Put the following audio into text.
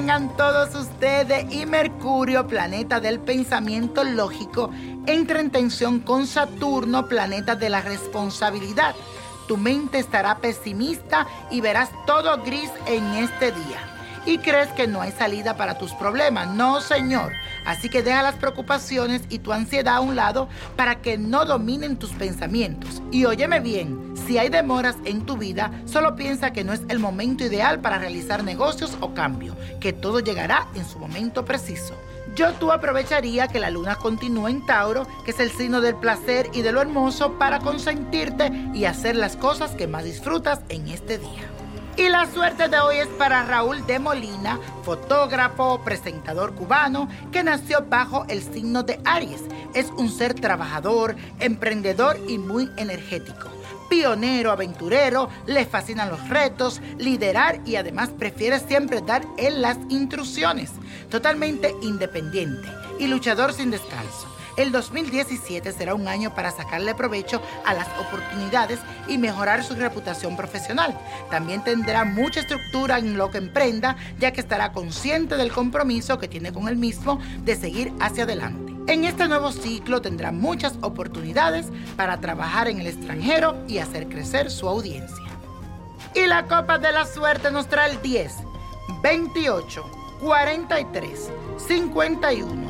tengan todos ustedes y Mercurio, planeta del pensamiento lógico, entra en tensión con Saturno, planeta de la responsabilidad. Tu mente estará pesimista y verás todo gris en este día y crees que no hay salida para tus problemas. No, señor. Así que deja las preocupaciones y tu ansiedad a un lado para que no dominen tus pensamientos. Y óyeme bien, si hay demoras en tu vida, solo piensa que no es el momento ideal para realizar negocios o cambio, que todo llegará en su momento preciso. Yo tú aprovecharía que la luna continúe en Tauro, que es el signo del placer y de lo hermoso, para consentirte y hacer las cosas que más disfrutas en este día. Y la suerte de hoy es para Raúl de Molina, fotógrafo, presentador cubano, que nació bajo el signo de Aries. Es un ser trabajador, emprendedor y muy energético. Pionero, aventurero, le fascinan los retos, liderar y además prefiere siempre dar en las intrusiones. Totalmente independiente y luchador sin descanso. El 2017 será un año para sacarle provecho a las oportunidades y mejorar su reputación profesional. También tendrá mucha estructura en lo que emprenda, ya que estará consciente del compromiso que tiene con el mismo de seguir hacia adelante. En este nuevo ciclo tendrá muchas oportunidades para trabajar en el extranjero y hacer crecer su audiencia. Y la copa de la suerte nos trae el 10, 28, 43, 51.